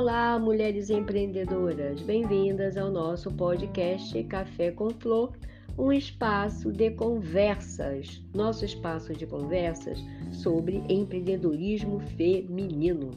Olá, mulheres empreendedoras, bem-vindas ao nosso podcast Café com Flor, um espaço de conversas, nosso espaço de conversas sobre empreendedorismo feminino.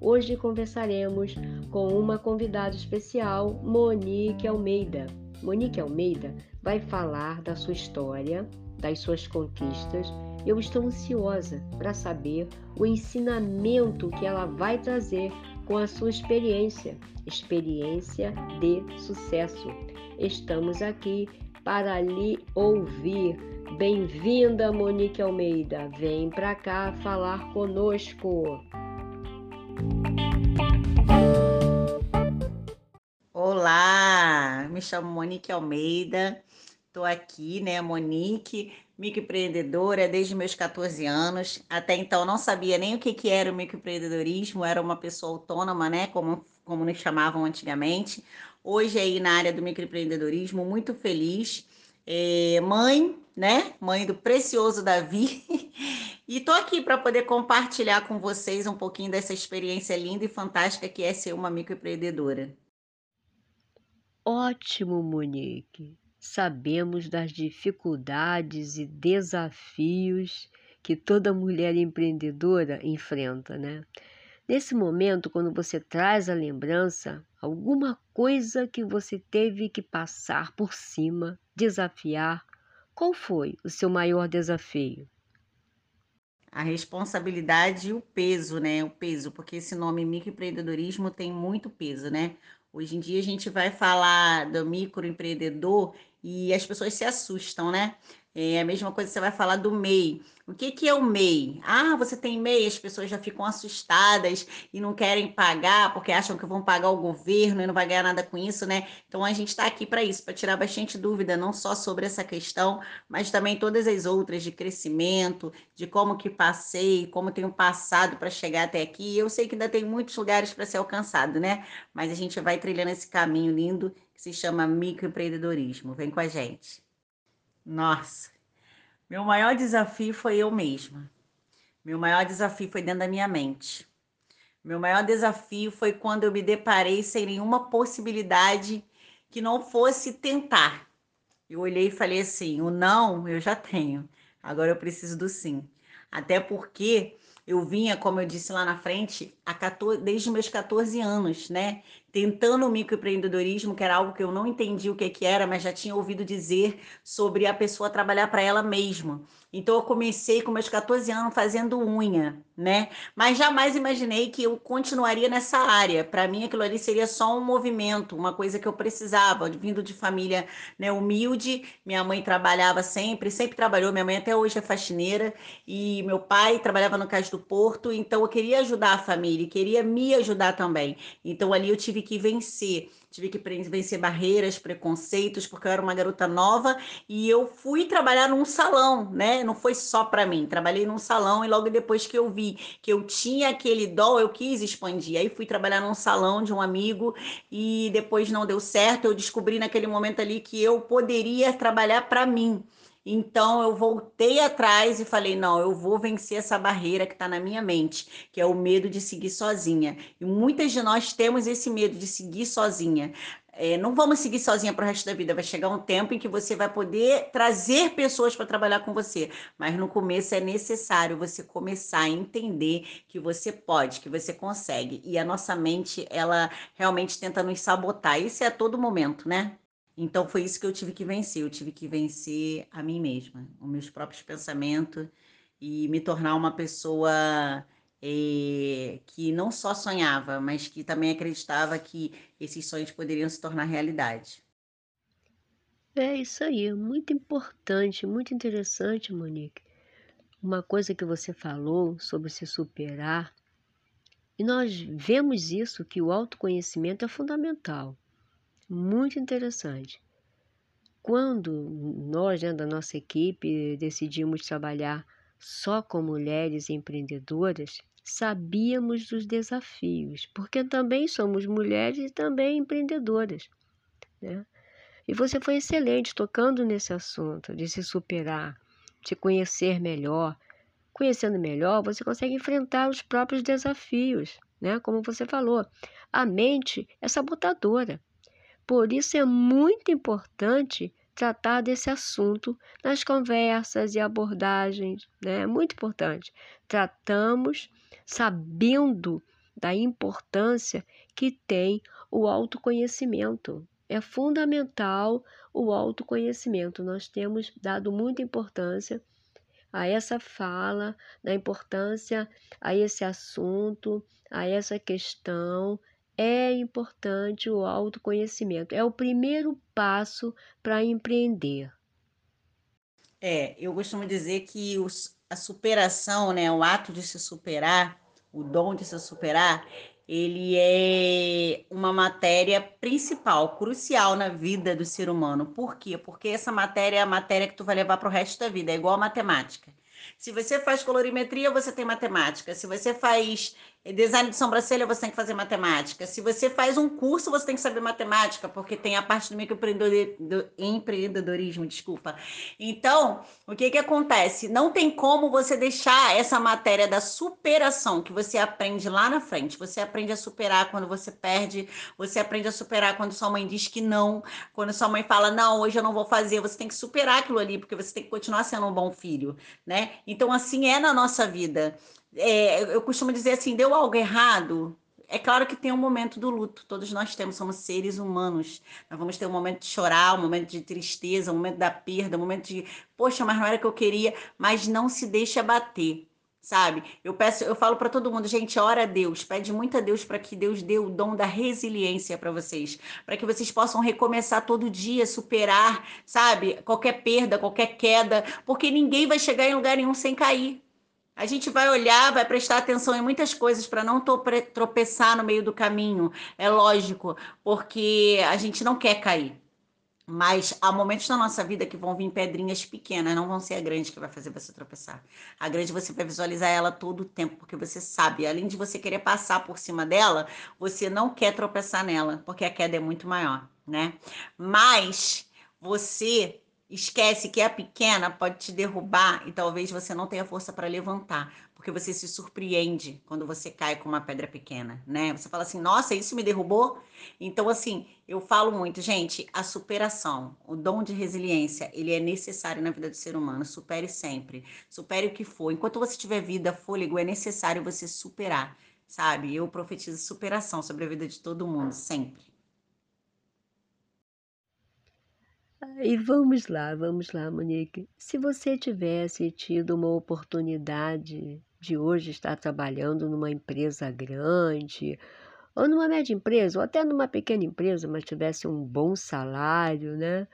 Hoje conversaremos com uma convidada especial, Monique Almeida. Monique Almeida vai falar da sua história, das suas conquistas. Eu estou ansiosa para saber o ensinamento que ela vai trazer com a sua experiência, experiência de sucesso. Estamos aqui para lhe ouvir. Bem-vinda, Monique Almeida. Vem para cá falar conosco. Olá, me chamo Monique Almeida. Estou aqui, né, Monique, microempreendedora desde meus 14 anos. Até então não sabia nem o que, que era o microempreendedorismo, era uma pessoa autônoma, né, como, como nos chamavam antigamente. Hoje aí na área do microempreendedorismo, muito feliz. É, mãe, né, mãe do precioso Davi. e tô aqui para poder compartilhar com vocês um pouquinho dessa experiência linda e fantástica que é ser uma microempreendedora. Ótimo, Monique sabemos das dificuldades e desafios que toda mulher empreendedora enfrenta, né? Nesse momento, quando você traz a lembrança, alguma coisa que você teve que passar por cima, desafiar, qual foi o seu maior desafio? A responsabilidade e o peso, né? O peso, porque esse nome microempreendedorismo tem muito peso, né? Hoje em dia a gente vai falar do microempreendedor e as pessoas se assustam, né? É a mesma coisa que você vai falar do MEI. O que, que é o MEI? Ah, você tem MEI, as pessoas já ficam assustadas e não querem pagar porque acham que vão pagar o governo e não vai ganhar nada com isso, né? Então a gente está aqui para isso, para tirar bastante dúvida, não só sobre essa questão, mas também todas as outras de crescimento, de como que passei, como tenho passado para chegar até aqui. Eu sei que ainda tem muitos lugares para ser alcançado, né? Mas a gente vai trilhando esse caminho lindo que se chama microempreendedorismo. Vem com a gente. Nossa, meu maior desafio foi eu mesma. Meu maior desafio foi dentro da minha mente. Meu maior desafio foi quando eu me deparei sem nenhuma possibilidade que não fosse tentar. Eu olhei e falei assim: o não eu já tenho, agora eu preciso do sim. Até porque eu vinha, como eu disse lá na frente, 14, desde meus 14 anos, né? Tentando o microempreendedorismo, que era algo que eu não entendi o que, que era, mas já tinha ouvido dizer sobre a pessoa trabalhar para ela mesma. Então eu comecei com meus 14 anos fazendo unha, né? Mas jamais imaginei que eu continuaria nessa área. Para mim aquilo ali seria só um movimento, uma coisa que eu precisava, vindo de família, né, humilde. Minha mãe trabalhava sempre, sempre trabalhou. Minha mãe até hoje é faxineira e meu pai trabalhava no Cais do Porto, então eu queria ajudar a família, queria me ajudar também. Então ali eu tive tive que vencer. Tive que vencer barreiras, preconceitos, porque eu era uma garota nova e eu fui trabalhar num salão, né? Não foi só para mim. Trabalhei num salão e logo depois que eu vi que eu tinha aquele dó, eu quis expandir. Aí fui trabalhar num salão de um amigo e depois não deu certo. Eu descobri naquele momento ali que eu poderia trabalhar para mim. Então eu voltei atrás e falei: não, eu vou vencer essa barreira que está na minha mente, que é o medo de seguir sozinha. E muitas de nós temos esse medo de seguir sozinha. É, não vamos seguir sozinha para o resto da vida. Vai chegar um tempo em que você vai poder trazer pessoas para trabalhar com você. Mas no começo é necessário você começar a entender que você pode, que você consegue. E a nossa mente, ela realmente tenta nos sabotar. Isso é a todo momento, né? Então foi isso que eu tive que vencer. Eu tive que vencer a mim mesma, os meus próprios pensamentos e me tornar uma pessoa é, que não só sonhava, mas que também acreditava que esses sonhos poderiam se tornar realidade. É isso aí, muito importante, muito interessante, Monique. Uma coisa que você falou sobre se superar, e nós vemos isso que o autoconhecimento é fundamental muito interessante. Quando nós, dentro da nossa equipe, decidimos trabalhar só com mulheres empreendedoras, sabíamos dos desafios, porque também somos mulheres e também empreendedoras. Né? E você foi excelente tocando nesse assunto de se superar, de conhecer melhor. Conhecendo melhor, você consegue enfrentar os próprios desafios. né? Como você falou, a mente é sabotadora. Por isso é muito importante tratar desse assunto nas conversas e abordagens, né? É muito importante. Tratamos sabendo da importância que tem o autoconhecimento. É fundamental o autoconhecimento. Nós temos dado muita importância a essa fala, da importância a esse assunto, a essa questão. É importante o autoconhecimento. É o primeiro passo para empreender. É, eu costumo dizer que os, a superação, né, o ato de se superar, o dom de se superar, ele é uma matéria principal, crucial na vida do ser humano. Por quê? Porque essa matéria é a matéria que tu vai levar para o resto da vida, é igual a matemática. Se você faz colorimetria, você tem matemática. Se você faz design de sobrancelha, você tem que fazer matemática. Se você faz um curso, você tem que saber matemática, porque tem a parte do microempreendedorismo, desculpa. Então, o que que acontece? Não tem como você deixar essa matéria da superação que você aprende lá na frente. Você aprende a superar quando você perde, você aprende a superar quando sua mãe diz que não, quando sua mãe fala, não, hoje eu não vou fazer. Você tem que superar aquilo ali, porque você tem que continuar sendo um bom filho, né? Então, assim é na nossa vida é, eu costumo dizer assim, deu algo errado? É claro que tem um momento do luto, todos nós temos, somos seres humanos. Nós vamos ter um momento de chorar, um momento de tristeza, um momento da perda, um momento de, poxa, mas não era o que eu queria, mas não se deixe abater sabe? Eu peço, eu falo para todo mundo, gente, ora a Deus, pede muito a Deus para que Deus dê o dom da resiliência para vocês, para que vocês possam recomeçar todo dia, superar, sabe? Qualquer perda, qualquer queda, porque ninguém vai chegar em lugar nenhum sem cair. A gente vai olhar, vai prestar atenção em muitas coisas para não tropeçar no meio do caminho. É lógico, porque a gente não quer cair. Mas há momentos na nossa vida que vão vir pedrinhas pequenas, não vão ser a grande que vai fazer você tropeçar. A grande você vai visualizar ela todo o tempo, porque você sabe, além de você querer passar por cima dela, você não quer tropeçar nela, porque a queda é muito maior, né? Mas você esquece que a pequena pode te derrubar e talvez você não tenha força para levantar, porque você se surpreende quando você cai com uma pedra pequena, né? Você fala assim: "Nossa, isso me derrubou?". Então assim, eu falo muito, gente, a superação, o dom de resiliência, ele é necessário na vida do ser humano. Supere sempre. Supere o que for. Enquanto você tiver vida, fôlego, é necessário você superar, sabe? Eu profetizo superação sobre a vida de todo mundo sempre. E vamos lá, vamos lá, Monique. Se você tivesse tido uma oportunidade de hoje estar trabalhando numa empresa grande, ou numa média empresa, ou até numa pequena empresa, mas tivesse um bom salário, né?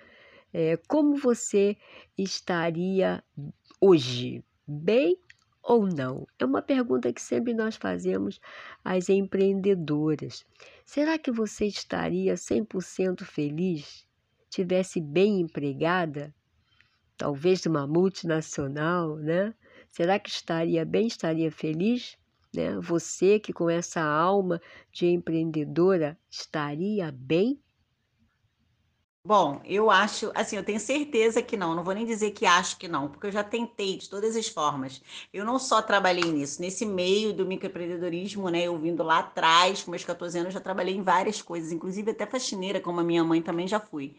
É, como você estaria hoje? Bem ou não? É uma pergunta que sempre nós fazemos às empreendedoras. Será que você estaria 100% feliz tivesse bem empregada, talvez numa multinacional, né? Será que estaria bem, estaria feliz? Né? Você que com essa alma de empreendedora estaria bem? Bom, eu acho, assim, eu tenho certeza que não, não vou nem dizer que acho que não, porque eu já tentei de todas as formas. Eu não só trabalhei nisso, nesse meio do microempreendedorismo, né, eu vindo lá atrás, com meus 14 anos, já trabalhei em várias coisas, inclusive até faxineira, como a minha mãe também já fui.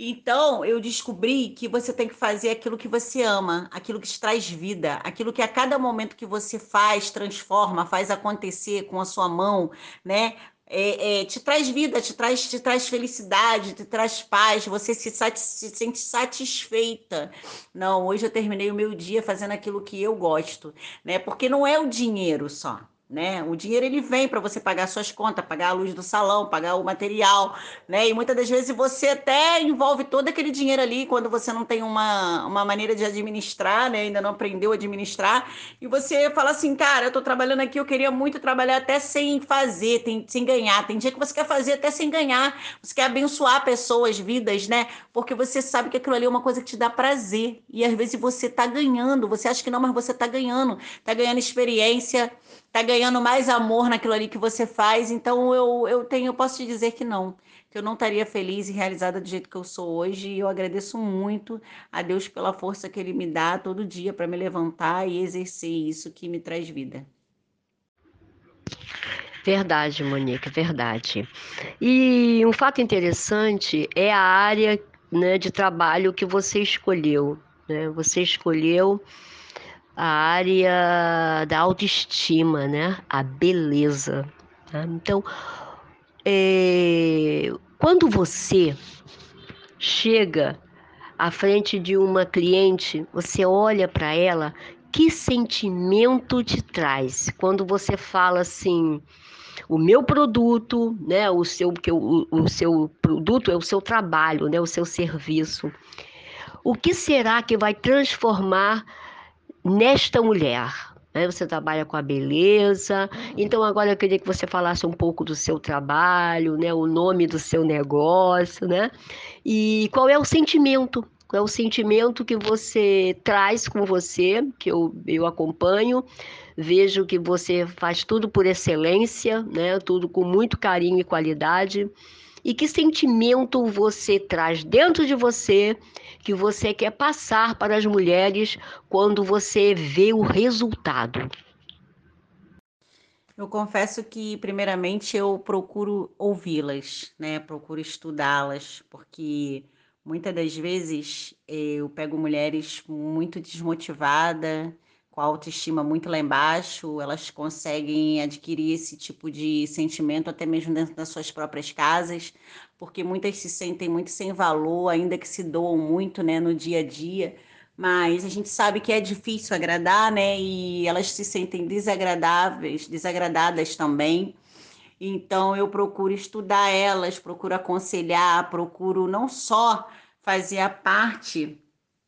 Então, eu descobri que você tem que fazer aquilo que você ama, aquilo que te traz vida, aquilo que a cada momento que você faz, transforma, faz acontecer com a sua mão, né? É, é, te traz vida, te traz, te traz felicidade, te traz paz, você se, se sente satisfeita. Não, hoje eu terminei o meu dia fazendo aquilo que eu gosto, né? Porque não é o dinheiro só né? O dinheiro ele vem para você pagar suas contas, pagar a luz do salão, pagar o material, né? E muitas das vezes você até envolve todo aquele dinheiro ali quando você não tem uma, uma maneira de administrar, né? Ainda não aprendeu a administrar, e você fala assim, cara, eu tô trabalhando aqui, eu queria muito trabalhar até sem fazer, tem, sem ganhar. Tem dia que você quer fazer até sem ganhar, você quer abençoar pessoas, vidas, né? Porque você sabe que aquilo ali é uma coisa que te dá prazer. E às vezes você tá ganhando, você acha que não, mas você tá ganhando, tá ganhando experiência tá ganhando mais amor naquilo ali que você faz. Então eu, eu tenho, eu posso te dizer que não, que eu não estaria feliz e realizada do jeito que eu sou hoje. E eu agradeço muito a Deus pela força que Ele me dá todo dia para me levantar e exercer isso que me traz vida. Verdade, Monique, verdade. E um fato interessante é a área né, de trabalho que você escolheu. Né? Você escolheu a área da autoestima, né? A beleza. Né? Então, é, quando você chega à frente de uma cliente, você olha para ela, que sentimento te traz quando você fala assim? o meu produto, né, o seu que o, o seu produto é o seu trabalho, né, o seu serviço. O que será que vai transformar nesta mulher? Né? Você trabalha com a beleza. Então agora eu queria que você falasse um pouco do seu trabalho, né, o nome do seu negócio, né? E qual é o sentimento qual é o sentimento que você traz com você, que eu, eu acompanho, vejo que você faz tudo por excelência, né? Tudo com muito carinho e qualidade. E que sentimento você traz dentro de você que você quer passar para as mulheres quando você vê o resultado? Eu confesso que, primeiramente, eu procuro ouvi-las, né? Procuro estudá-las, porque Muitas das vezes eu pego mulheres muito desmotivadas, com a autoestima muito lá embaixo, elas conseguem adquirir esse tipo de sentimento até mesmo dentro das suas próprias casas, porque muitas se sentem muito sem valor, ainda que se doam muito, né, no dia a dia, mas a gente sabe que é difícil agradar, né, e elas se sentem desagradáveis, desagradadas também. Então eu procuro estudar elas, procuro aconselhar, procuro não só fazer a parte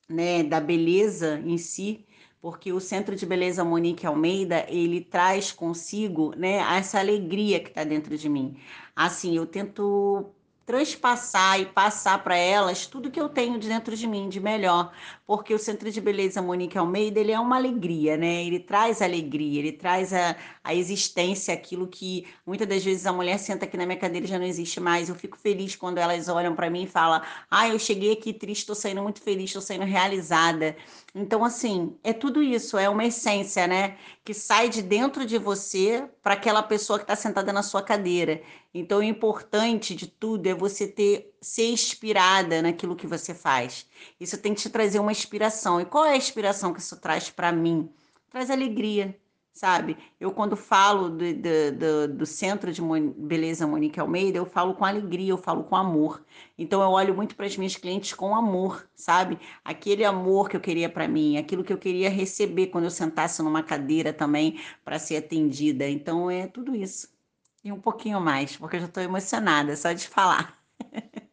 né, da beleza em si, porque o Centro de Beleza Monique Almeida, ele traz consigo né, essa alegria que está dentro de mim. Assim, eu tento transpassar e passar para elas tudo que eu tenho dentro de mim de melhor, porque o Centro de Beleza Monique Almeida, ele é uma alegria, né? Ele traz alegria, ele traz a, a existência, aquilo que muitas das vezes a mulher senta aqui na minha cadeira e já não existe mais. Eu fico feliz quando elas olham para mim e falam: "Ah, eu cheguei aqui triste, estou saindo muito feliz, estou saindo realizada". Então, assim, é tudo isso, é uma essência, né? Que sai de dentro de você para aquela pessoa que está sentada na sua cadeira. Então, o importante de tudo é você ter ser inspirada naquilo que você faz. Isso tem que te trazer uma inspiração. E qual é a inspiração que isso traz para mim? Traz alegria, sabe? Eu, quando falo do, do, do, do, Centro de Beleza Monique Almeida, eu falo com alegria, eu falo com amor. Então, eu olho muito para as minhas clientes com amor, sabe? Aquele amor que eu queria para mim, aquilo que eu queria receber quando eu sentasse numa cadeira também para ser atendida. Então, é tudo isso. E um pouquinho mais, porque eu já estou emocionada só de falar.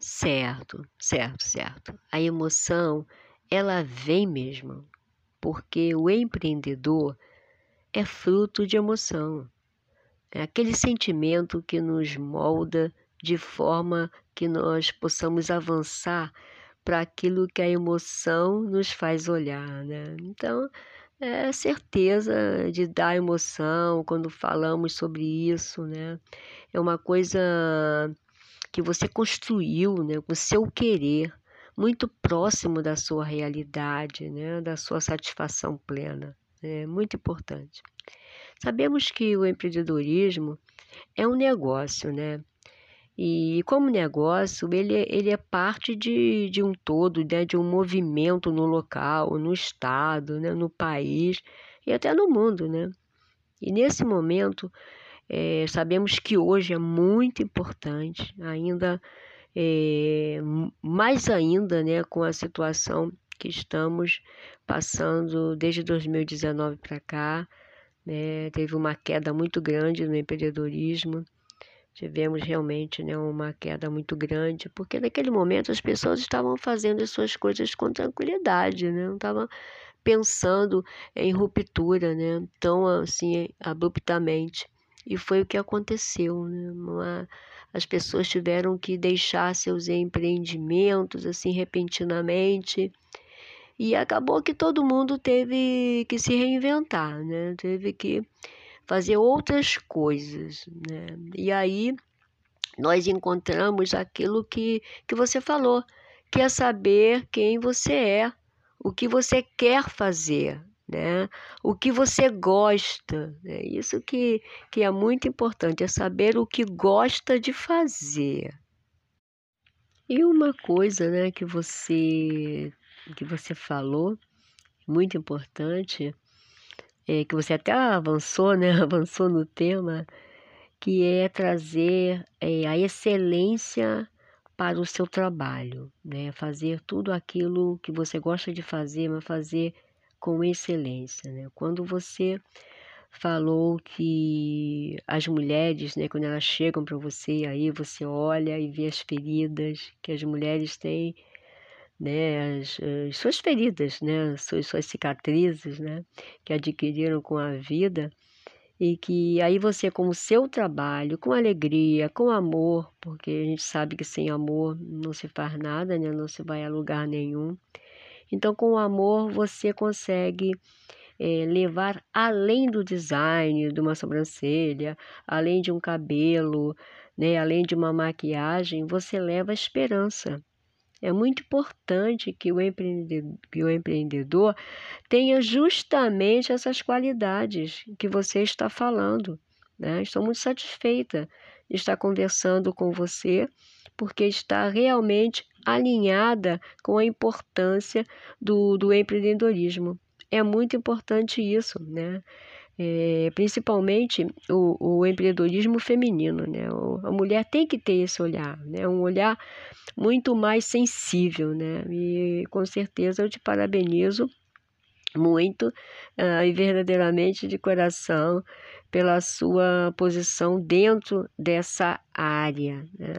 certo, certo, certo. A emoção, ela vem mesmo, porque o empreendedor é fruto de emoção. É aquele sentimento que nos molda de forma que nós possamos avançar para aquilo que a emoção nos faz olhar, né? Então, é certeza de dar emoção quando falamos sobre isso, né? É uma coisa que você construiu, né, com seu querer, muito próximo da sua realidade, né, da sua satisfação plena. É muito importante. Sabemos que o empreendedorismo é um negócio, né? E como negócio, ele, é, ele é parte de, de um todo, né? de um movimento no local, no estado, né? no país e até no mundo. Né? E nesse momento, é, sabemos que hoje é muito importante, ainda é, mais ainda né? com a situação que estamos passando desde 2019 para cá. Né? Teve uma queda muito grande no empreendedorismo tivemos realmente né, uma queda muito grande, porque naquele momento as pessoas estavam fazendo as suas coisas com tranquilidade, né? não estavam pensando em ruptura né, tão assim abruptamente. E foi o que aconteceu. Né? Uma, as pessoas tiveram que deixar seus empreendimentos assim repentinamente. E acabou que todo mundo teve que se reinventar, né? teve que fazer outras coisas. Né? E aí nós encontramos aquilo que, que você falou, que é saber quem você é, o que você quer fazer. né? O que você gosta, né? Isso que, que é muito importante, é saber o que gosta de fazer. E uma coisa, né, que você que você falou, muito importante, é que você até avançou, né? Avançou no tema, que é trazer é, a excelência para o seu trabalho, né? Fazer tudo aquilo que você gosta de fazer, mas fazer com excelência, né? Quando você falou que as mulheres, né, quando elas chegam para você, aí você olha e vê as feridas que as mulheres têm, né, as, as suas feridas, né, suas, suas cicatrizes, né, que adquiriram com a vida e que aí você com o seu trabalho, com alegria, com amor, porque a gente sabe que sem amor não se faz nada, né? Não se vai a lugar nenhum. Então, com o amor você consegue é, levar além do design de uma sobrancelha, além de um cabelo, né? Além de uma maquiagem, você leva a esperança. É muito importante que o empreendedor, que o empreendedor tenha justamente essas qualidades que você está falando. Né? Estou muito satisfeita de estar conversando com você, porque está realmente alinhada com a importância do, do empreendedorismo. É muito importante isso, né? É, principalmente o, o, empreendedorismo feminino, né? A mulher tem que ter esse olhar, né? Um olhar muito mais sensível, né? E com certeza eu te parabenizo muito uh, e verdadeiramente de coração pela sua posição dentro dessa área. Né?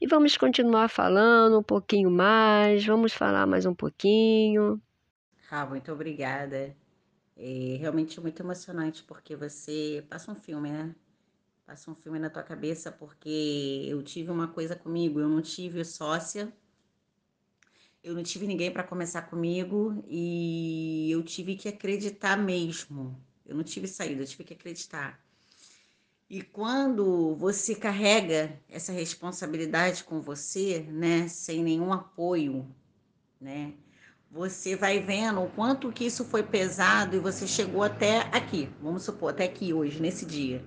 E vamos continuar falando um pouquinho mais, vamos falar mais um pouquinho. Ah, muito obrigada. É realmente muito emocionante porque você passa um filme, né? Passa um filme na tua cabeça porque eu tive uma coisa comigo, eu não tive sócia, eu não tive ninguém para começar comigo e eu tive que acreditar mesmo. Eu não tive saída, eu tive que acreditar. E quando você carrega essa responsabilidade com você, né, sem nenhum apoio, né, você vai vendo o quanto que isso foi pesado e você chegou até aqui, vamos supor, até aqui hoje, nesse dia.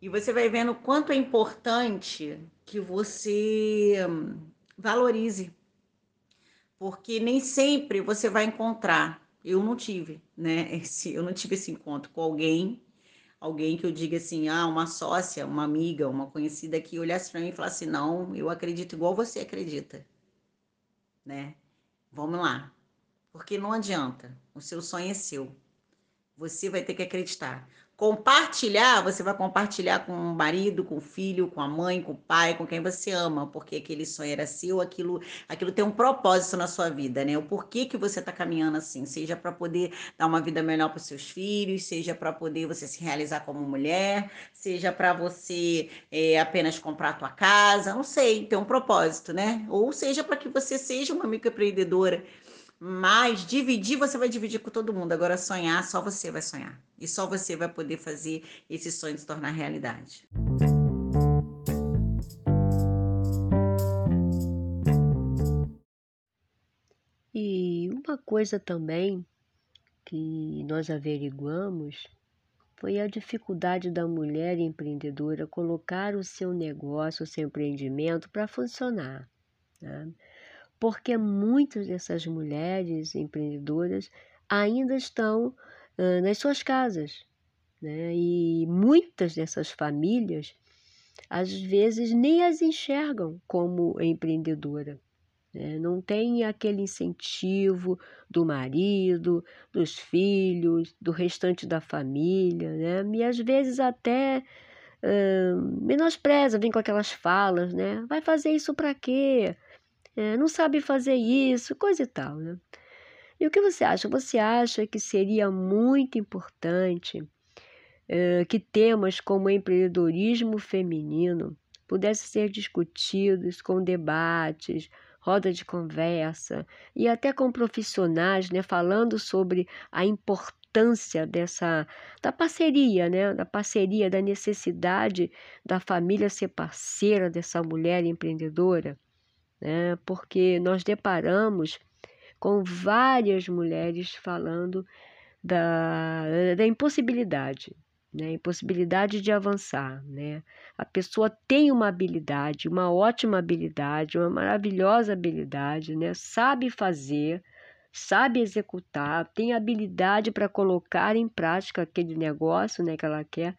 E você vai vendo o quanto é importante que você hum, valorize. Porque nem sempre você vai encontrar. Eu não tive, né? Esse, eu não tive esse encontro com alguém, alguém que eu diga assim, ah, uma sócia, uma amiga, uma conhecida que olhasse para mim e falasse, não, eu acredito igual você acredita, né? Vamos lá. Porque não adianta. O seu sonho é seu. Você vai ter que acreditar. Compartilhar, você vai compartilhar com o marido, com o filho, com a mãe, com o pai, com quem você ama, porque aquele sonho era seu, aquilo, aquilo tem um propósito na sua vida, né? O porquê que você está caminhando assim, seja para poder dar uma vida melhor para seus filhos, seja para poder você se realizar como mulher, seja para você é, apenas comprar a tua casa, não sei, tem um propósito, né? Ou seja para que você seja uma microempreendedora mas dividir, você vai dividir com todo mundo. Agora, sonhar, só você vai sonhar. E só você vai poder fazer esse sonho se tornar realidade. E uma coisa também que nós averiguamos foi a dificuldade da mulher empreendedora colocar o seu negócio, o seu empreendimento para funcionar. Né? Porque muitas dessas mulheres empreendedoras ainda estão nas suas casas. Né? E muitas dessas famílias, às vezes, nem as enxergam como empreendedora. Né? Não tem aquele incentivo do marido, dos filhos, do restante da família, né? e às vezes até menospreza, vem com aquelas falas, né? Vai fazer isso para quê? É, não sabe fazer isso, coisa e tal, né? E o que você acha? Você acha que seria muito importante é, que temas como empreendedorismo feminino pudessem ser discutidos com debates, roda de conversa e até com profissionais, né, falando sobre a importância dessa da parceria, né, da parceria, da necessidade da família ser parceira dessa mulher empreendedora? Né? porque nós deparamos com várias mulheres falando da, da impossibilidade, né? Impossibilidade de avançar, né? A pessoa tem uma habilidade, uma ótima habilidade, uma maravilhosa habilidade, né? Sabe fazer, sabe executar, tem habilidade para colocar em prática aquele negócio, né, que ela quer,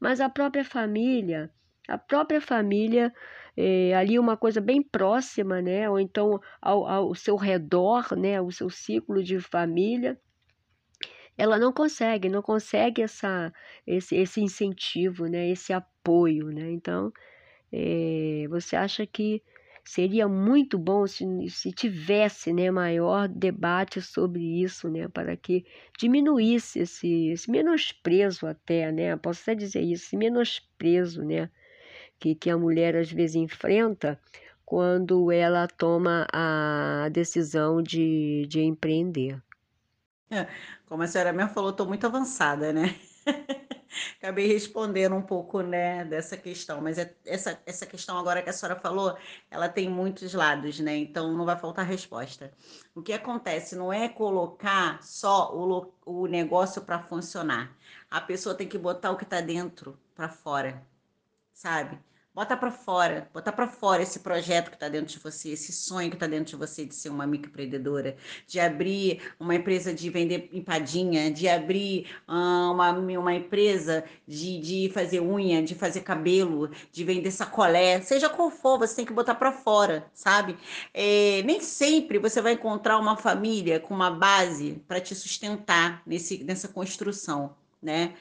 mas a própria família, a própria família é, ali uma coisa bem próxima, né? Ou então ao, ao seu redor, né? O seu ciclo de família, ela não consegue, não consegue essa, esse, esse incentivo, né? Esse apoio, né? Então, é, você acha que seria muito bom se, se tivesse né, maior debate sobre isso, né, para que diminuísse esse, esse menosprezo até, né, posso até dizer isso, esse menosprezo, né, que, que a mulher às vezes enfrenta quando ela toma a decisão de, de empreender. É, como a senhora mesmo falou, estou muito avançada, né? Acabei respondendo um pouco, né, dessa questão, mas é, essa, essa questão agora que a senhora falou, ela tem muitos lados, né? Então não vai faltar resposta. O que acontece não é colocar só o, o negócio para funcionar. A pessoa tem que botar o que está dentro para fora, sabe? Bota para fora, bota para fora esse projeto que está dentro de você, esse sonho que está dentro de você de ser uma microempreendedora, de abrir uma empresa de vender empadinha, de abrir uh, uma, uma empresa de, de fazer unha, de fazer cabelo, de vender sacolé, seja qual for, você tem que botar para fora, sabe? É, nem sempre você vai encontrar uma família com uma base para te sustentar nesse, nessa construção, né?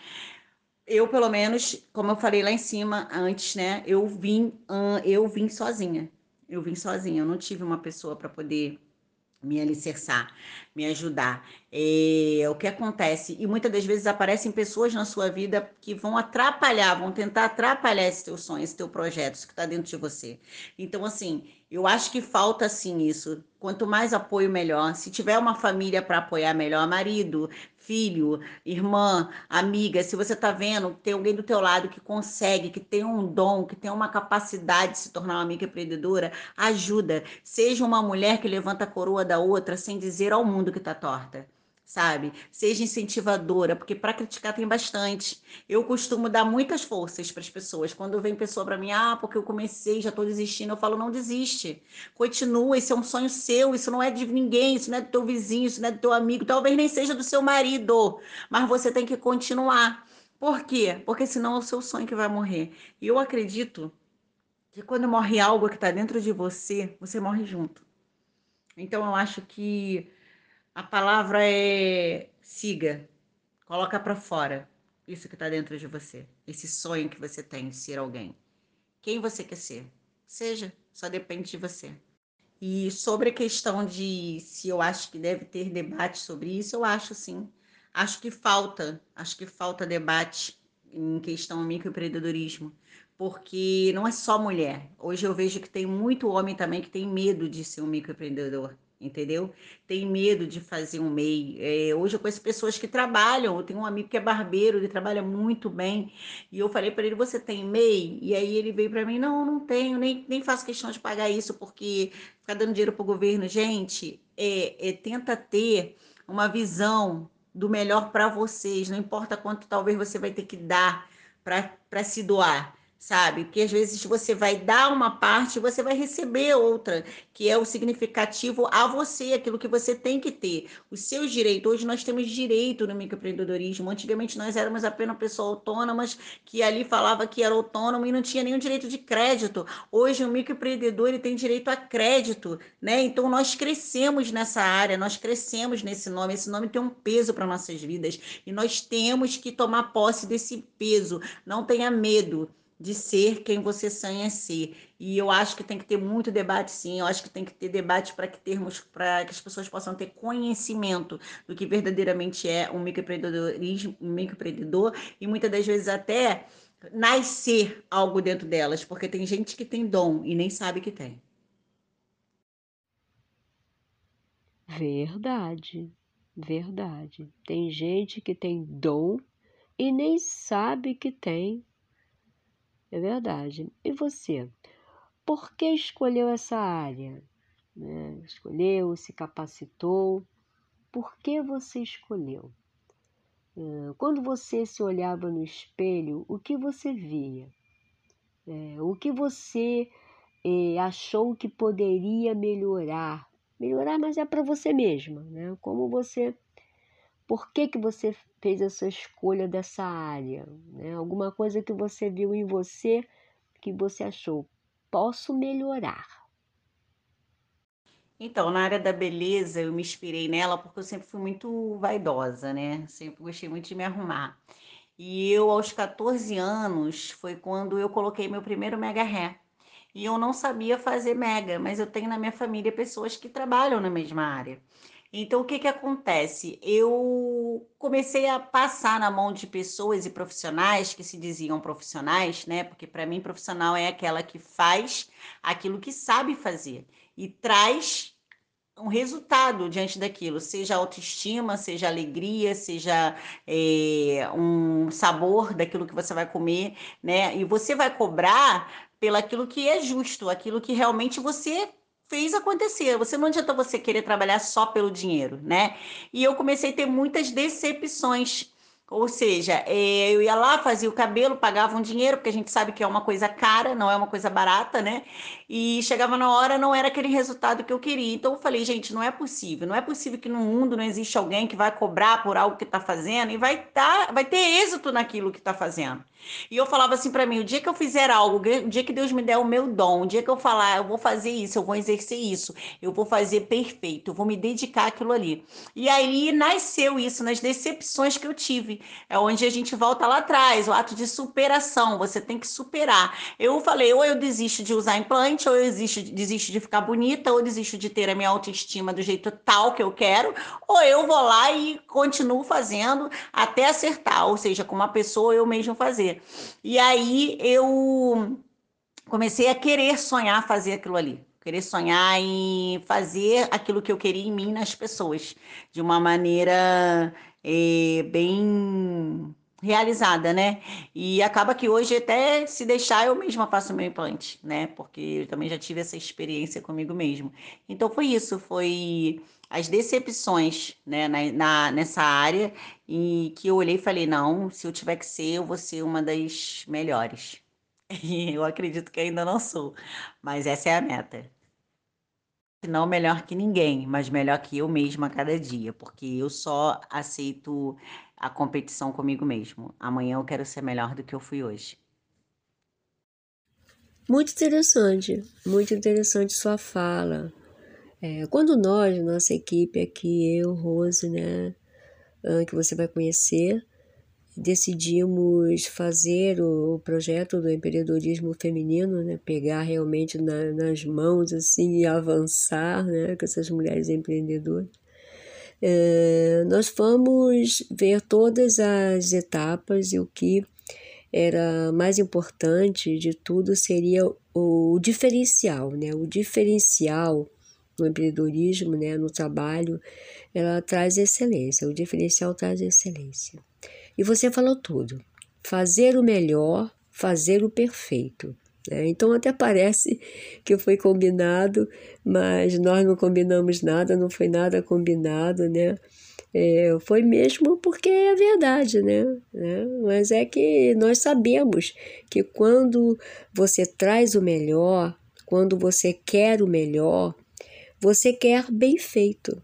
Eu, pelo menos, como eu falei lá em cima antes, né? Eu vim, eu vim sozinha. Eu vim sozinha. Eu não tive uma pessoa para poder me alicerçar, me ajudar. É, o que acontece? E muitas das vezes aparecem pessoas na sua vida que vão atrapalhar, vão tentar atrapalhar esse teu sonho, esse teu projeto, isso que está dentro de você. Então, assim, eu acho que falta sim isso. Quanto mais apoio, melhor. Se tiver uma família para apoiar, melhor. Marido, filho, irmã, amiga, se você está vendo, tem alguém do teu lado que consegue, que tem um dom, que tem uma capacidade de se tornar uma amiga empreendedora, ajuda. Seja uma mulher que levanta a coroa da outra sem dizer ao mundo que está torta sabe? Seja incentivadora, porque para criticar tem bastante. Eu costumo dar muitas forças para as pessoas. Quando vem pessoa para mim, ah, porque eu comecei, já estou desistindo, eu falo, não desiste. Continua, esse é um sonho seu, isso não é de ninguém, isso não é do teu vizinho, isso não é do teu amigo, talvez nem seja do seu marido, mas você tem que continuar. Por quê? Porque senão é o seu sonho que vai morrer. E eu acredito que quando morre algo que está dentro de você, você morre junto. Então eu acho que a palavra é siga, coloca para fora isso que está dentro de você, esse sonho que você tem de ser alguém. Quem você quer ser? Seja, só depende de você. E sobre a questão de se eu acho que deve ter debate sobre isso, eu acho sim. Acho que falta, acho que falta debate em questão microempreendedorismo, porque não é só mulher. Hoje eu vejo que tem muito homem também que tem medo de ser um microempreendedor entendeu? Tem medo de fazer um MEI. É, hoje eu conheço pessoas que trabalham, eu tenho um amigo que é barbeiro, ele trabalha muito bem, e eu falei para ele, você tem MEI? E aí ele veio para mim, não, não tenho, nem, nem faço questão de pagar isso, porque ficar dando dinheiro para o governo, gente, é, é, tenta ter uma visão do melhor para vocês, não importa quanto talvez você vai ter que dar para se doar sabe? Porque às vezes você vai dar uma parte, você vai receber outra, que é o significativo a você, aquilo que você tem que ter, os seus direitos. Hoje nós temos direito no microempreendedorismo. Antigamente nós éramos apenas pessoas autônomas que ali falava que era autônomo e não tinha nenhum direito de crédito. Hoje o microempreendedor ele tem direito a crédito, né? Então nós crescemos nessa área, nós crescemos nesse nome. Esse nome tem um peso para nossas vidas e nós temos que tomar posse desse peso. Não tenha medo de ser quem você sonha ser. E eu acho que tem que ter muito debate, sim. Eu acho que tem que ter debate para que termos, para que as pessoas possam ter conhecimento do que verdadeiramente é um microempreendedorismo, um microempreendedor, e muitas das vezes até nascer algo dentro delas, porque tem gente que tem dom e nem sabe que tem. Verdade, verdade. Tem gente que tem dom e nem sabe que tem. É verdade. E você? Por que escolheu essa área? né? escolheu, se capacitou. Por que você escolheu? Ah, quando você se olhava no espelho, o que você via? É, o que você eh, achou que poderia melhorar? Melhorar, mas é para você mesma, né? Como você, por que que você fez essa escolha dessa área? Né? Alguma coisa que você viu em você que você achou posso melhorar? Então, na área da beleza, eu me inspirei nela porque eu sempre fui muito vaidosa, né? Sempre gostei muito de me arrumar. E eu, aos 14 anos, foi quando eu coloquei meu primeiro mega hair. E eu não sabia fazer mega, mas eu tenho na minha família pessoas que trabalham na mesma área. Então, o que que acontece? Eu comecei a passar na mão de pessoas e profissionais que se diziam profissionais, né? Porque para mim, profissional é aquela que faz aquilo que sabe fazer e traz um resultado diante daquilo, seja autoestima, seja alegria, seja é, um sabor daquilo que você vai comer, né? E você vai cobrar pelaquilo que é justo, aquilo que realmente você fez acontecer. Você não adianta você querer trabalhar só pelo dinheiro, né? E eu comecei a ter muitas decepções ou seja, é, eu ia lá, fazia o cabelo, pagava um dinheiro, porque a gente sabe que é uma coisa cara, não é uma coisa barata, né? E chegava na hora, não era aquele resultado que eu queria. Então eu falei, gente, não é possível. Não é possível que no mundo não existe alguém que vai cobrar por algo que está fazendo e vai, tá, vai ter êxito naquilo que está fazendo. E eu falava assim para mim: o dia que eu fizer algo, o dia que Deus me der o meu dom, o dia que eu falar, eu vou fazer isso, eu vou exercer isso, eu vou fazer perfeito, eu vou me dedicar àquilo ali. E aí nasceu isso nas decepções que eu tive. É onde a gente volta lá atrás, o ato de superação. Você tem que superar. Eu falei: ou eu desisto de usar implante, ou eu desisto, desisto de ficar bonita, ou desisto de ter a minha autoestima do jeito tal que eu quero, ou eu vou lá e continuo fazendo até acertar, ou seja, com uma pessoa eu mesmo fazer. E aí eu comecei a querer sonhar fazer aquilo ali. Querer sonhar em fazer aquilo que eu queria em mim nas pessoas, de uma maneira é, bem realizada, né? E acaba que hoje até se deixar eu mesma faço meu implante, né? Porque eu também já tive essa experiência comigo mesmo. Então foi isso, foi as decepções, né, na, na, nessa área e que eu olhei e falei, não, se eu tiver que ser, eu vou ser uma das melhores. E eu acredito que ainda não sou, mas essa é a meta. Não melhor que ninguém, mas melhor que eu mesma a cada dia, porque eu só aceito a competição comigo mesmo. Amanhã eu quero ser melhor do que eu fui hoje. Muito interessante, muito interessante sua fala. É, quando nós, nossa equipe aqui, eu, Rose, né, que você vai conhecer, decidimos fazer o, projeto do empreendedorismo feminino, né? pegar realmente na, nas mãos assim e avançar né? com essas mulheres empreendedoras. É, nós fomos ver todas as etapas e o que era mais importante de tudo seria o diferencial, né? O diferencial no empreendedorismo, né? no trabalho, ela traz excelência, o diferencial traz excelência. E você falou tudo. Fazer o melhor, fazer o perfeito. Né? Então até parece que foi combinado, mas nós não combinamos nada, não foi nada combinado, né? É, foi mesmo porque é verdade, né? É, mas é que nós sabemos que quando você traz o melhor, quando você quer o melhor, você quer bem feito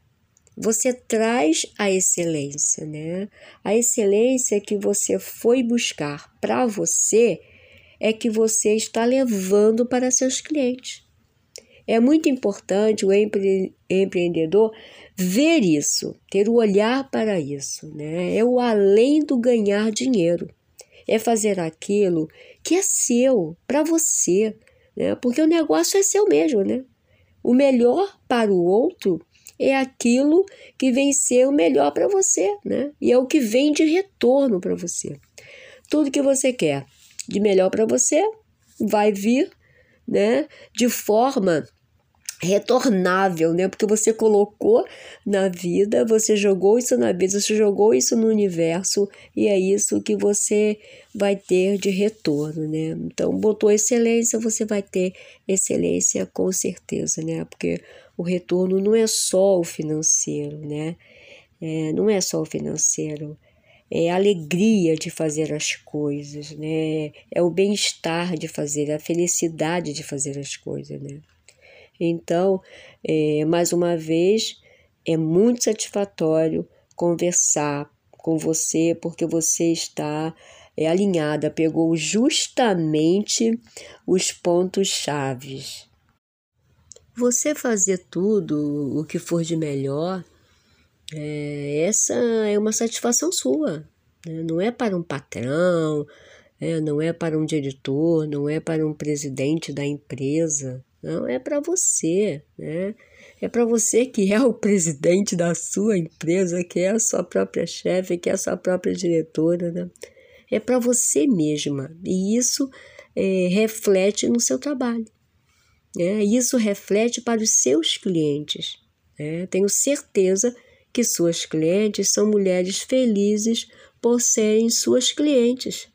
você traz a excelência, né? A excelência que você foi buscar para você é que você está levando para seus clientes. É muito importante o empre empreendedor ver isso, ter o olhar para isso, né? É o além do ganhar dinheiro. É fazer aquilo que é seu, para você, né? Porque o negócio é seu mesmo, né? O melhor para o outro é aquilo que vem ser o melhor para você, né? E é o que vem de retorno para você. Tudo que você quer de melhor para você vai vir, né? De forma retornável, né? Porque você colocou na vida, você jogou isso na vida, você jogou isso no universo e é isso que você vai ter de retorno, né? Então, botou excelência, você vai ter excelência com certeza, né? Porque o retorno não é só o financeiro, né? É, não é só o financeiro, é a alegria de fazer as coisas, né? É o bem-estar de fazer, a felicidade de fazer as coisas, né? Então, é, mais uma vez, é muito satisfatório conversar com você, porque você está é, alinhada, pegou justamente os pontos chaves. Você fazer tudo o que for de melhor, é, essa é uma satisfação sua. Né? Não é para um patrão, é, não é para um diretor, não é para um presidente da empresa. Não, é para você, né? É para você que é o presidente da sua empresa, que é a sua própria chefe, que é a sua própria diretora, né? É para você mesma. E isso é, reflete no seu trabalho. Né? Isso reflete para os seus clientes. Né? Tenho certeza que suas clientes são mulheres felizes por serem suas clientes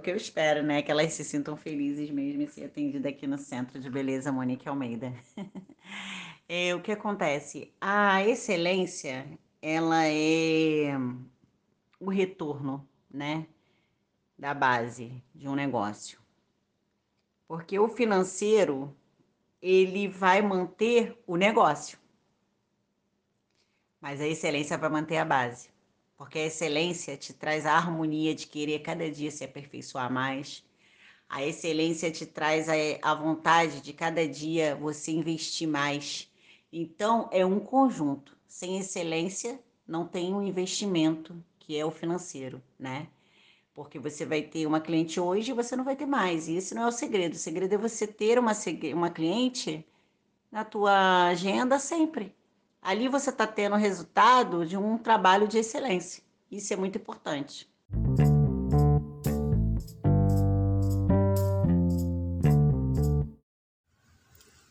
o que eu espero, né? Que elas se sintam felizes mesmo em ser atendidas aqui no Centro de Beleza Monique Almeida. é, o que acontece? A excelência, ela é o retorno, né? Da base de um negócio. Porque o financeiro, ele vai manter o negócio. Mas a excelência vai manter a base porque a excelência te traz a harmonia de querer cada dia se aperfeiçoar mais. A excelência te traz a, a vontade de cada dia você investir mais. Então, é um conjunto. Sem excelência, não tem um investimento, que é o financeiro, né? Porque você vai ter uma cliente hoje e você não vai ter mais. E esse não é o segredo. O segredo é você ter uma, uma cliente na tua agenda sempre ali você está tendo o resultado de um trabalho de excelência. Isso é muito importante.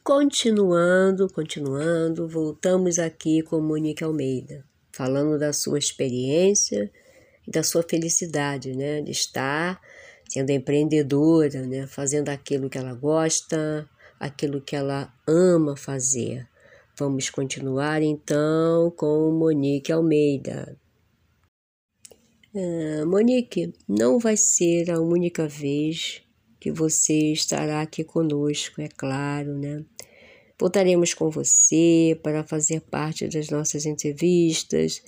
Continuando, continuando, voltamos aqui com Monique Almeida, falando da sua experiência da sua felicidade, né, de estar sendo empreendedora, né, fazendo aquilo que ela gosta, aquilo que ela ama fazer. Vamos continuar então com Monique Almeida. Ah, Monique, não vai ser a única vez que você estará aqui conosco, é claro, né? Voltaremos com você para fazer parte das nossas entrevistas,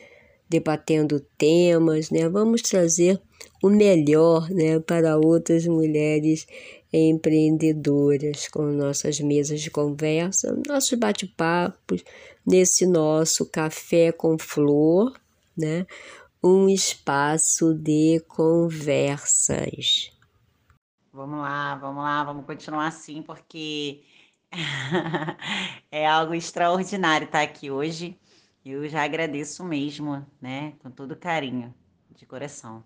debatendo temas, né? Vamos trazer o melhor, né, para outras mulheres empreendedoras com nossas mesas de conversa, nossos bate-papos, nesse nosso café com flor, né? Um espaço de conversas. Vamos lá, vamos lá, vamos continuar assim, porque é algo extraordinário estar aqui hoje. Eu já agradeço mesmo, né? Com todo carinho, de coração.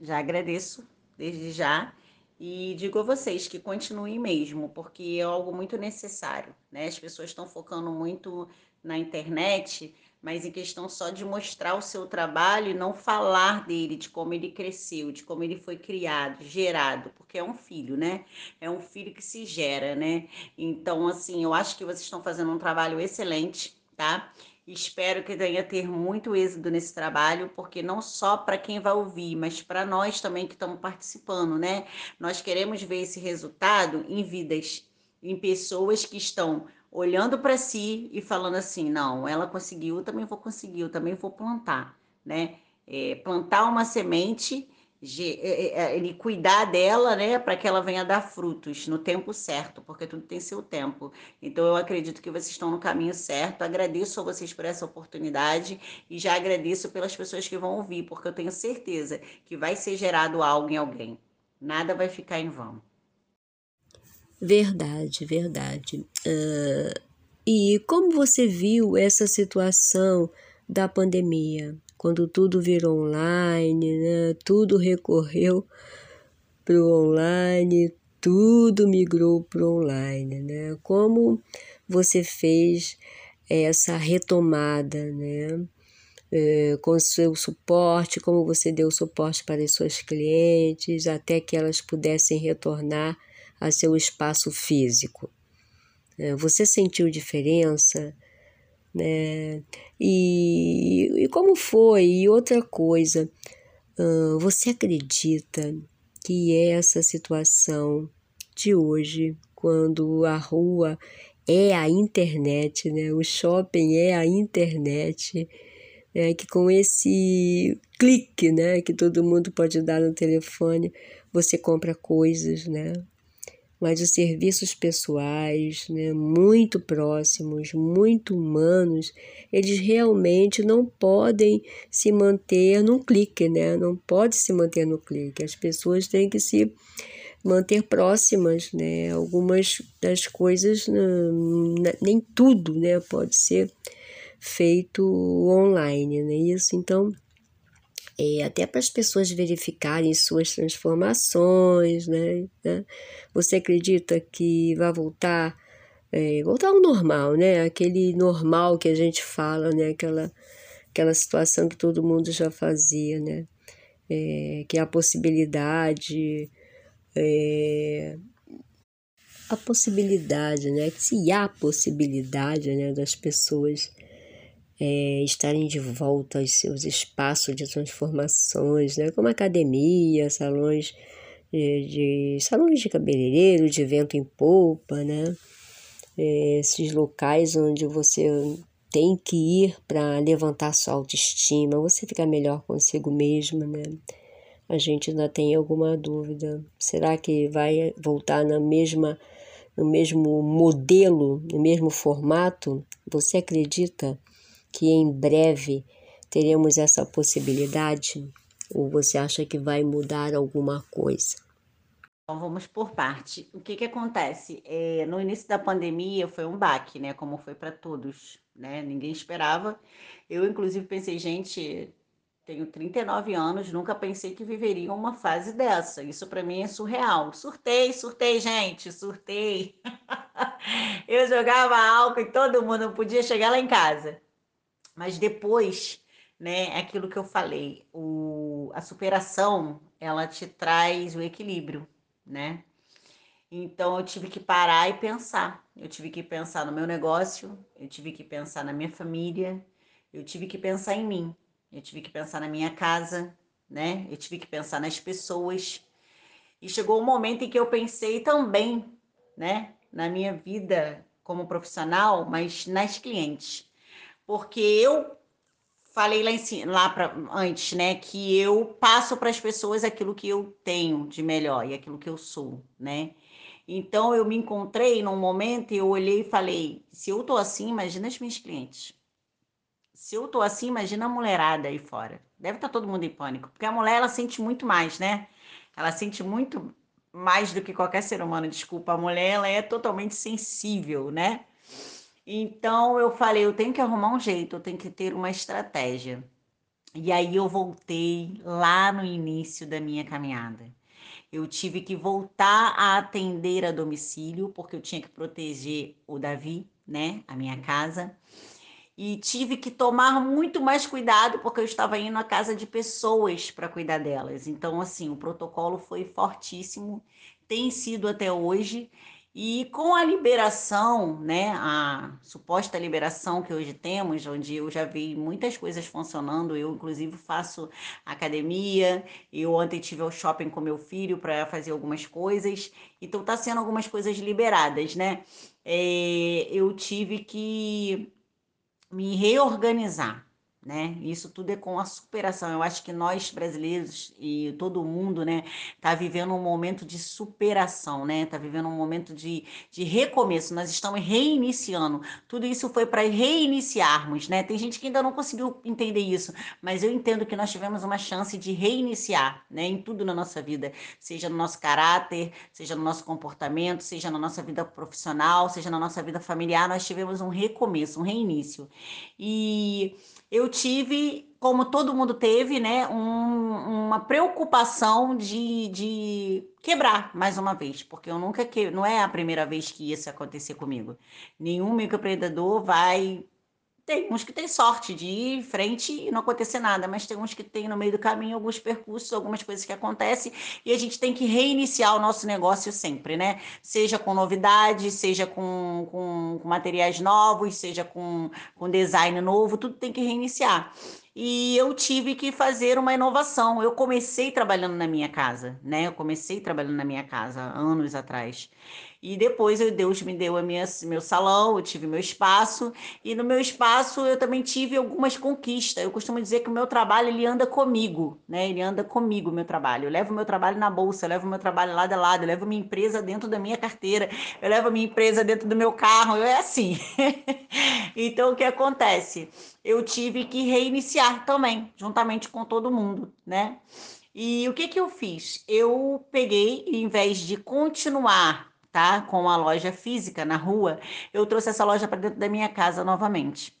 Já agradeço desde já e digo a vocês que continuem mesmo, porque é algo muito necessário, né? As pessoas estão focando muito na internet, mas em questão só de mostrar o seu trabalho e não falar dele, de como ele cresceu, de como ele foi criado, gerado, porque é um filho, né? É um filho que se gera, né? Então, assim, eu acho que vocês estão fazendo um trabalho excelente, tá? Espero que venha ter muito êxito nesse trabalho, porque não só para quem vai ouvir, mas para nós também que estamos participando, né? Nós queremos ver esse resultado em vidas, em pessoas que estão olhando para si e falando assim: não, ela conseguiu, eu também vou conseguir, eu também vou plantar, né? É, plantar uma semente ele cuidar dela, né, para que ela venha dar frutos no tempo certo, porque tudo tem seu tempo. Então eu acredito que vocês estão no caminho certo. Agradeço a vocês por essa oportunidade e já agradeço pelas pessoas que vão ouvir, porque eu tenho certeza que vai ser gerado algo em alguém. Nada vai ficar em vão. Verdade, verdade. Uh, e como você viu essa situação da pandemia? Quando tudo virou online, né? tudo recorreu para o online, tudo migrou para o online. Né? Como você fez essa retomada, né? É, com seu suporte, como você deu suporte para as suas clientes, até que elas pudessem retornar a seu espaço físico. Né? Você sentiu diferença? Né? E, e como foi? E outra coisa, uh, você acredita que essa situação de hoje, quando a rua é a internet, né? o shopping é a internet, né? que com esse clique né? que todo mundo pode dar no telefone, você compra coisas, né? Mas os serviços pessoais, né, muito próximos, muito humanos, eles realmente não podem se manter num clique, né? Não pode se manter no clique. As pessoas têm que se manter próximas, né? Algumas das coisas, nem tudo, né, pode ser feito online, né? Isso, então, é, até para as pessoas verificarem suas transformações, né? né? Você acredita que vai voltar, é, voltar ao normal, né? Aquele normal que a gente fala, né? Aquela, aquela situação que todo mundo já fazia, né? É, que é a possibilidade, é, a possibilidade, né? Se há possibilidade, né? Das pessoas é, estarem de volta aos seus espaços de transformações, né? como academia, salões de, de salões de cabeleireiro, de vento em polpa, né? É, esses locais onde você tem que ir para levantar sua autoestima, você ficar melhor consigo mesma, né? A gente ainda tem alguma dúvida. Será que vai voltar na mesma no mesmo modelo, no mesmo formato? Você acredita que em breve teremos essa possibilidade? Ou você acha que vai mudar alguma coisa? Então vamos por parte. O que que acontece? É, no início da pandemia foi um baque, né? Como foi para todos, né? Ninguém esperava. Eu, inclusive, pensei, gente, tenho 39 anos, nunca pensei que viveria uma fase dessa. Isso para mim é surreal. Surtei, surtei, gente, surtei. Eu jogava álcool e todo mundo podia chegar lá em casa. Mas depois, né, é aquilo que eu falei, o, a superação, ela te traz o equilíbrio, né? Então eu tive que parar e pensar. Eu tive que pensar no meu negócio, eu tive que pensar na minha família, eu tive que pensar em mim, eu tive que pensar na minha casa, né? Eu tive que pensar nas pessoas. E chegou um momento em que eu pensei também, né, na minha vida como profissional, mas nas clientes porque eu falei lá, em, lá pra, antes, né, que eu passo para as pessoas aquilo que eu tenho de melhor e aquilo que eu sou, né? Então eu me encontrei num momento e eu olhei e falei: se eu tô assim, imagina as minhas clientes. Se eu tô assim, imagina a mulherada aí fora. Deve estar tá todo mundo em pânico, porque a mulher ela sente muito mais, né? Ela sente muito mais do que qualquer ser humano. Desculpa, a mulher ela é totalmente sensível, né? Então eu falei, eu tenho que arrumar um jeito, eu tenho que ter uma estratégia. E aí eu voltei lá no início da minha caminhada. Eu tive que voltar a atender a domicílio, porque eu tinha que proteger o Davi, né, a minha casa. E tive que tomar muito mais cuidado, porque eu estava indo à casa de pessoas para cuidar delas. Então, assim, o protocolo foi fortíssimo, tem sido até hoje. E com a liberação, né, a suposta liberação que hoje temos, onde eu já vi muitas coisas funcionando, eu inclusive faço academia, eu ontem tive ao shopping com meu filho para fazer algumas coisas, então tá sendo algumas coisas liberadas, né? É, eu tive que me reorganizar, né? Isso tudo é com a superação. Eu acho que nós brasileiros e todo mundo, né, tá vivendo um momento de superação, né? Tá vivendo um momento de, de recomeço. Nós estamos reiniciando. Tudo isso foi para reiniciarmos, né? Tem gente que ainda não conseguiu entender isso, mas eu entendo que nós tivemos uma chance de reiniciar, né, em tudo na nossa vida, seja no nosso caráter, seja no nosso comportamento, seja na nossa vida profissional, seja na nossa vida familiar, nós tivemos um recomeço, um reinício. E eu tive, como todo mundo teve, né, um, uma preocupação de, de quebrar mais uma vez, porque eu nunca que não é a primeira vez que isso acontecer comigo. Nenhum microempreendedor vai tem uns que têm sorte de ir em frente e não acontecer nada, mas tem uns que tem no meio do caminho alguns percursos, algumas coisas que acontecem e a gente tem que reiniciar o nosso negócio sempre, né? Seja com novidade, seja com, com, com materiais novos, seja com, com design novo, tudo tem que reiniciar e eu tive que fazer uma inovação. Eu comecei trabalhando na minha casa, né? Eu comecei trabalhando na minha casa anos atrás. E depois Deus me deu a minha, meu salão, eu tive meu espaço, e no meu espaço eu também tive algumas conquistas. Eu costumo dizer que o meu trabalho ele anda comigo, né? Ele anda comigo, o meu trabalho. Eu levo o meu trabalho na bolsa, eu levo o meu trabalho lado a lado, eu levo minha empresa dentro da minha carteira, eu levo minha empresa dentro do meu carro, é assim. então o que acontece? Eu tive que reiniciar também, juntamente com todo mundo, né? E o que que eu fiz? Eu peguei, em vez de continuar tá? Com a loja física na rua, eu trouxe essa loja para dentro da minha casa novamente.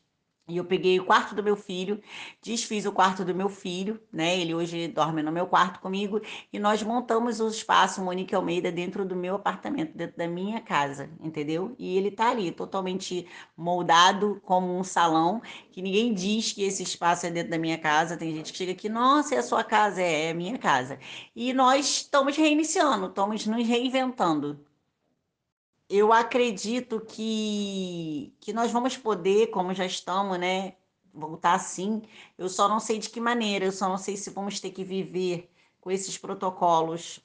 E eu peguei o quarto do meu filho, desfiz o quarto do meu filho, né? Ele hoje dorme no meu quarto comigo e nós montamos o espaço Monique Almeida dentro do meu apartamento, dentro da minha casa, entendeu? E ele tá ali totalmente moldado como um salão, que ninguém diz que esse espaço é dentro da minha casa. Tem gente que chega aqui, nossa, é a sua casa, é, é a minha casa. E nós estamos reiniciando, estamos nos reinventando, eu acredito que, que nós vamos poder, como já estamos, né, voltar assim. Eu só não sei de que maneira, eu só não sei se vamos ter que viver com esses protocolos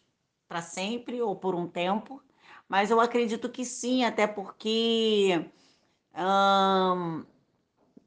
para sempre ou por um tempo, mas eu acredito que sim, até porque hum,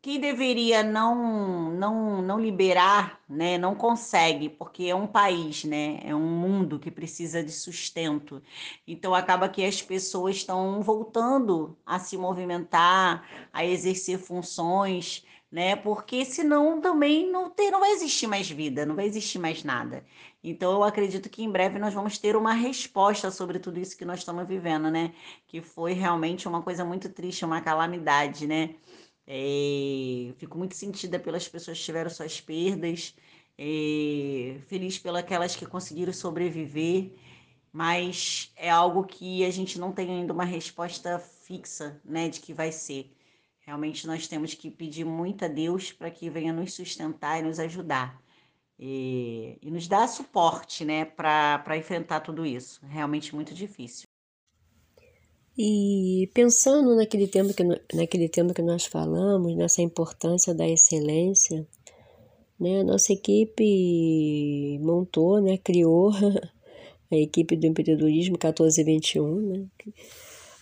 que deveria não, não, não liberar, né, não consegue, porque é um país, né, é um mundo que precisa de sustento. Então acaba que as pessoas estão voltando a se movimentar, a exercer funções, né, porque senão também não, ter, não vai existir mais vida, não vai existir mais nada. Então eu acredito que em breve nós vamos ter uma resposta sobre tudo isso que nós estamos vivendo, né, que foi realmente uma coisa muito triste, uma calamidade, né. É, fico muito sentida pelas pessoas que tiveram suas perdas, é, feliz pelas que conseguiram sobreviver, mas é algo que a gente não tem ainda uma resposta fixa, né, de que vai ser. Realmente nós temos que pedir muito a Deus para que venha nos sustentar e nos ajudar. E, e nos dar suporte, né, para enfrentar tudo isso. Realmente muito difícil. E pensando naquele tempo que, naquele tempo que nós falamos, nessa importância da excelência, né, nossa equipe montou, né, criou a equipe do empreendedorismo 1421, né,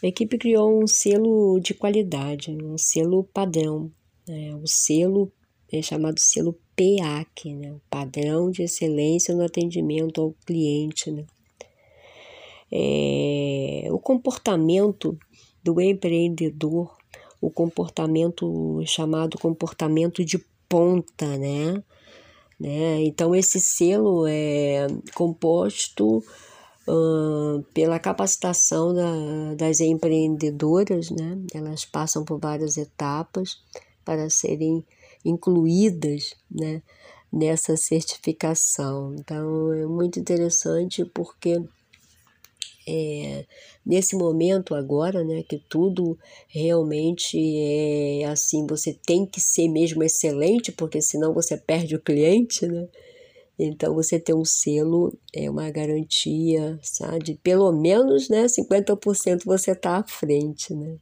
a equipe criou um selo de qualidade, um selo padrão, né, um selo é chamado selo PEAC, né, padrão de excelência no atendimento ao cliente, né. É, o comportamento do empreendedor, o comportamento chamado comportamento de ponta, né? né? Então, esse selo é composto uh, pela capacitação da, das empreendedoras, né? Elas passam por várias etapas para serem incluídas, né? Nessa certificação. Então, é muito interessante porque é, nesse momento agora, né, que tudo realmente é assim, você tem que ser mesmo excelente, porque senão você perde o cliente, né? Então você ter um selo é uma garantia, sabe? Pelo menos, né, 50% você está à frente, né?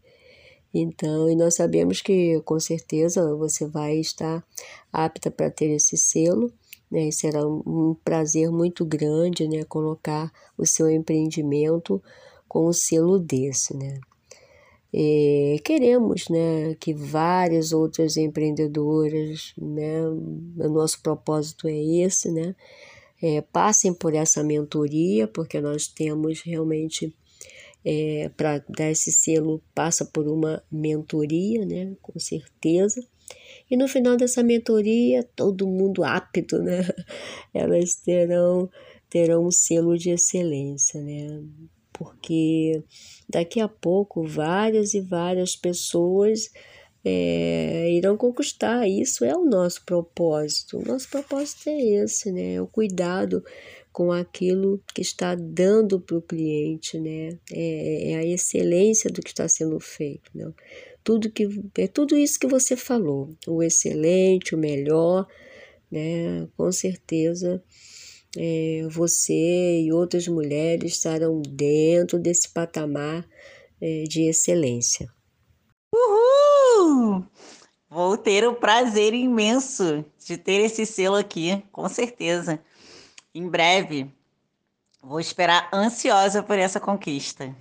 Então, e nós sabemos que com certeza você vai estar apta para ter esse selo né? Será um prazer muito grande, né? Colocar o seu empreendimento com o selo desse, né? E queremos, né? Que várias outras empreendedoras, né? O nosso propósito é esse, né? É, passem por essa mentoria, porque nós temos realmente é, para dar esse selo passa por uma mentoria, né? Com certeza. E no final dessa mentoria, todo mundo apto, né? Elas terão, terão um selo de excelência, né? Porque daqui a pouco várias e várias pessoas é, irão conquistar. Isso é o nosso propósito. O nosso propósito é esse, né? É o cuidado com aquilo que está dando para o cliente, né? É, é, a excelência do que está sendo feito, né? Tudo que é tudo isso que você falou, o excelente, o melhor, né? Com certeza é, você e outras mulheres estarão dentro desse patamar é, de excelência. Uhul! Vou ter o prazer imenso de ter esse selo aqui, com certeza. Em breve, vou esperar ansiosa por essa conquista.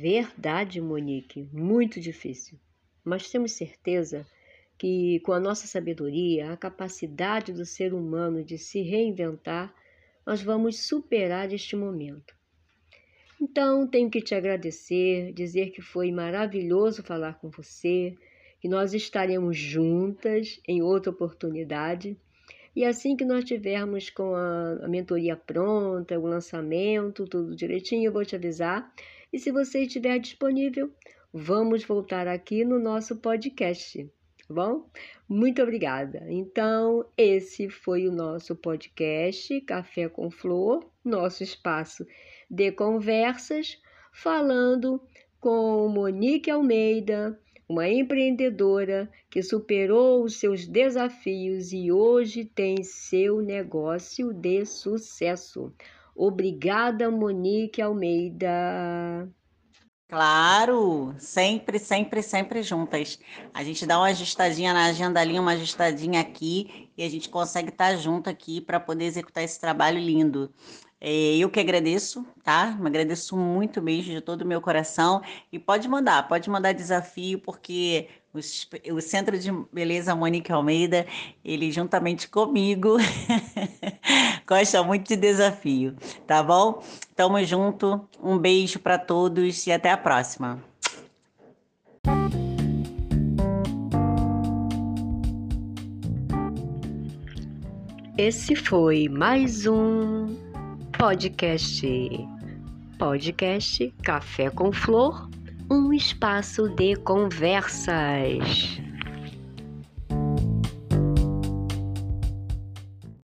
Verdade, Monique, muito difícil. Mas temos certeza que, com a nossa sabedoria, a capacidade do ser humano de se reinventar, nós vamos superar este momento. Então, tenho que te agradecer, dizer que foi maravilhoso falar com você, que nós estaremos juntas em outra oportunidade. E assim que nós tivermos com a, a mentoria pronta, o lançamento, tudo direitinho, eu vou te avisar. E se você estiver disponível, vamos voltar aqui no nosso podcast, tá bom? Muito obrigada. Então, esse foi o nosso podcast Café com Flor, nosso espaço de conversas falando com Monique Almeida, uma empreendedora que superou os seus desafios e hoje tem seu negócio de sucesso. Obrigada, Monique Almeida. Claro, sempre, sempre, sempre juntas. A gente dá uma ajustadinha na agenda ali, uma ajustadinha aqui, e a gente consegue estar junto aqui para poder executar esse trabalho lindo. É, eu que agradeço, tá? Me agradeço muito mesmo de todo o meu coração. E pode mandar, pode mandar desafio, porque o, o Centro de Beleza Monique Almeida, ele juntamente comigo, gosta muito de desafio, tá bom? Tamo junto, um beijo para todos e até a próxima. Esse foi mais um Podcast. Podcast Café com Flor, um espaço de conversas.